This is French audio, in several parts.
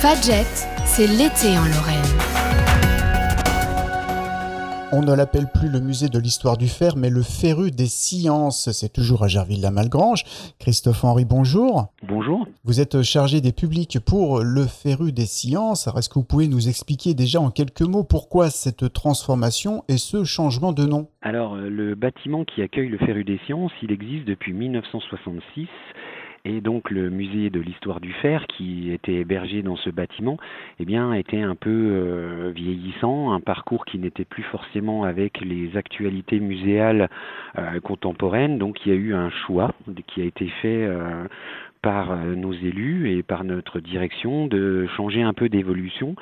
Fadjet, c'est l'été en Lorraine. On ne l'appelle plus le musée de l'histoire du fer, mais le Féru des sciences. C'est toujours à Gerville-la-Malgrange. Christophe Henry, bonjour. Bonjour. Vous êtes chargé des publics pour le Féru des sciences. est-ce que vous pouvez nous expliquer déjà en quelques mots pourquoi cette transformation et ce changement de nom? Alors, euh, le bâtiment qui accueille le Féru des sciences, il existe depuis 1966 et donc le musée de l'histoire du fer qui était hébergé dans ce bâtiment, eh bien, était un peu euh, vieillissant, un parcours qui n'était plus forcément avec les actualités muséales euh, contemporaines. Donc il y a eu un choix qui a été fait euh, par nos élus et par notre direction de changer un peu d'évolution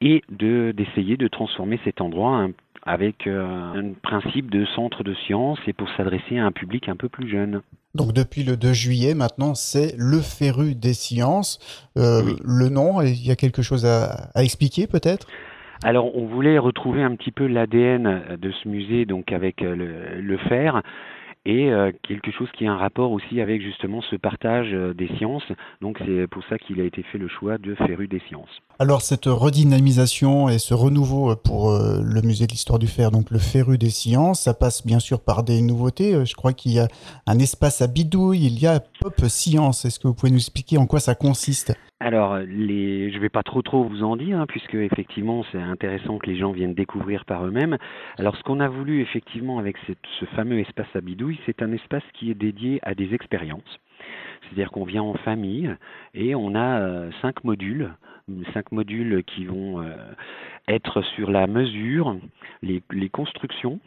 et de d'essayer de transformer cet endroit avec un principe de centre de sciences et pour s'adresser à un public un peu plus jeune. Donc depuis le 2 juillet, maintenant, c'est le Féru des sciences. Euh, le nom, il y a quelque chose à, expliquer peut-être? Alors, on voulait retrouver un petit peu l'ADN de ce musée, donc avec euh, le, le fer, et euh, quelque chose qui a un rapport aussi avec justement ce partage euh, des sciences. Donc c'est pour ça qu'il a été fait le choix de Féru des sciences. Alors cette redynamisation et ce renouveau euh, pour le musée de l'histoire du fer, donc le Féru des sciences, ça passe bien sûr par des nouveautés. Je crois qu'il y a un espace à bidouille, il y a Science. Est-ce que vous pouvez nous expliquer en quoi ça consiste? Alors, je vais pas trop trop vous en dire, hein, puisque effectivement c'est intéressant que les gens viennent découvrir par eux-mêmes. Alors, ce qu'on a voulu effectivement avec ce fameux espace à bidouille, c'est un espace qui est dédié à des expériences. C'est-à-dire qu'on vient en famille et on a euh, cinq modules, cinq modules qui vont euh, être sur la mesure, les constructions,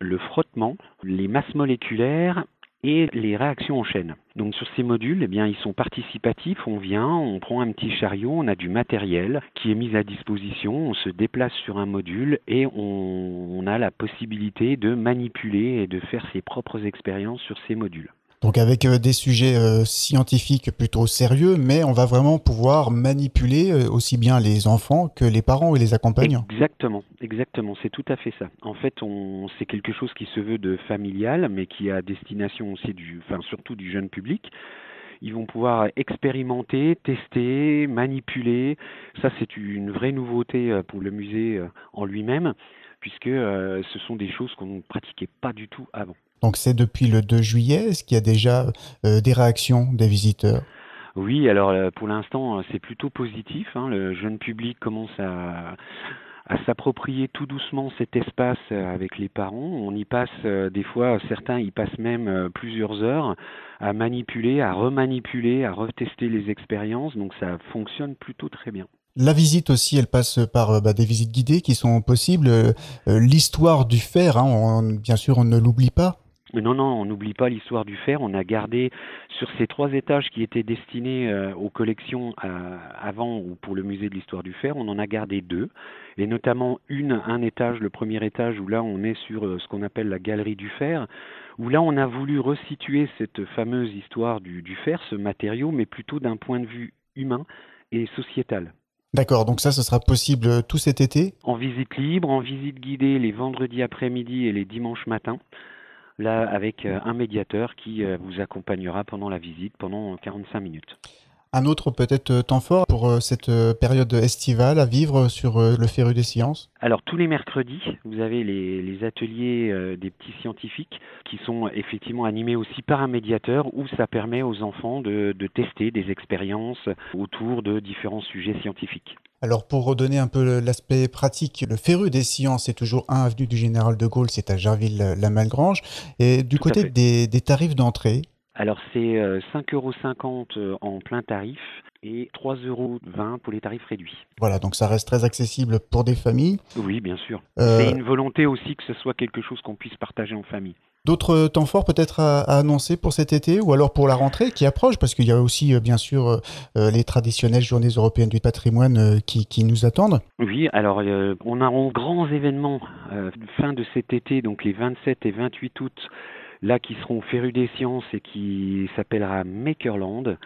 le frottement, les masses moléculaires et les réactions en chaîne. Donc sur ces modules, eh bien, ils sont participatifs, on vient, on prend un petit chariot, on a du matériel qui est mis à disposition, on se déplace sur un module et on, on a la possibilité de manipuler et de faire ses propres expériences sur ces modules. Donc avec euh, des sujets euh, scientifiques plutôt sérieux, mais on va vraiment pouvoir manipuler euh, aussi bien les enfants que les parents et les accompagnants. Exactement, exactement, c'est tout à fait ça. En fait, on, c'est quelque chose qui se veut de familial, mais qui a destination aussi du, enfin surtout du jeune public. Ils vont pouvoir expérimenter, tester, manipuler. Ça, c'est une vraie nouveauté pour le musée en lui-même, puisque ce sont des choses qu'on ne pratiquait pas du tout avant. Donc c'est depuis le 2 juillet. Est-ce qu'il y a déjà euh, des réactions des visiteurs? Oui, alors euh, pour l'instant euh, c'est plutôt positif. Hein. Le jeune public commence à, s'approprier tout doucement cet espace avec les parents. On y passe des fois, certains y passent même plusieurs heures à manipuler, à remanipuler, à retester les expériences. Donc ça fonctionne plutôt très bien. La visite aussi, elle passe par bah, des visites guidées qui sont possibles. L'histoire du fer, hein, bien sûr, on ne l'oublie pas. Non, non, on n'oublie pas l'histoire du fer. On a gardé sur ces trois étages qui étaient destinés euh, aux collections euh, avant ou pour le musée de l'histoire du fer, on en a gardé deux, et notamment une, un étage, le premier étage où là on est sur euh, ce qu'on appelle la galerie du fer, où là on a voulu resituer cette fameuse histoire du, du fer, ce matériau, mais plutôt d'un point de vue humain et sociétal. D'accord, donc ça, ce sera possible tout cet été? En visite libre, en visite guidée les vendredis après-midi et les dimanches matins là avec euh, un médiateur qui euh, vous accompagnera pendant la visite pendant 45 minutes. Un autre peut-être euh, temps fort pour cette période estivale à vivre sur le Féru des sciences? Alors tous les mercredis, vous avez les, ateliers des petits scientifiques qui sont effectivement animés aussi par un médiateur où ça permet aux enfants de tester des expériences autour de différents sujets scientifiques. Alors pour redonner un peu l'aspect pratique, le Féru des sciences est toujours 1 avenue du Général de Gaulle, c'est à Gerville-la-Malgrange. Et du côté des, tarifs d'entrée Alors c'est 5,50 euh, euros euh, en plein tarif et 3,20 euros pour les tarifs réduits. Voilà, donc ça reste très accessible pour des familles. Oui, bien sûr. Euh, c'est une volonté aussi que ce soit quelque chose qu'on puisse partager en famille. D'autres temps forts peut-être à, annoncer pour cet été ou alors pour la rentrée qui approche? Parce qu'il y a aussi euh, bien sûr euh, les traditionnelles journées européennes du patrimoine qui, nous attendent. Oui, alors on a un grands événements fin de cet été, donc les 27 et 28 août, là qui seront férus des sciences et qui s'appellera Makerland.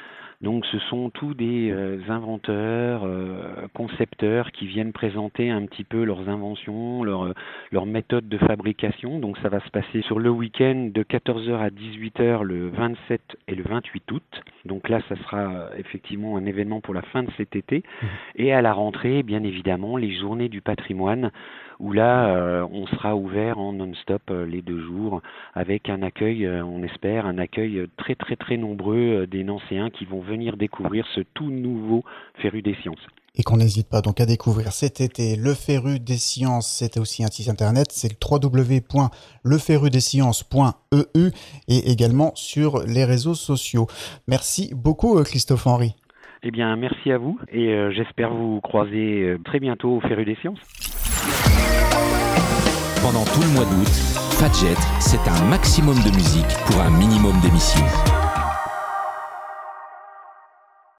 Donc ce sont tous des euh, inventeurs, euh, concepteurs qui viennent présenter un petit peu leurs inventions, leurs leur méthodes de fabrication. Donc ça va se passer sur le week-end de 14h à 18h le 27 et le 28 août. Donc là, ça sera effectivement un événement pour la fin de cet été. Mmh. Et à la rentrée, bien évidemment, les journées du patrimoine où là, euh, on sera ouvert en non-stop euh, les deux jours avec un accueil, euh, on espère, un accueil très très très nombreux des Nancéens qui vont venir découvrir ce tout nouveau Féru des sciences et qu'on n'hésite pas donc à découvrir cet été le Féru des Sciences. C'était aussi un site internet, c'est le www.leferudesciences.eu et également sur les réseaux sociaux. Merci beaucoup Christophe Henry. Eh bien, merci à vous et j'espère vous croiser très bientôt au Féru des Sciences. Pendant tout le mois d'août, Fadjet, c'est un maximum de musique pour un minimum d'émissions.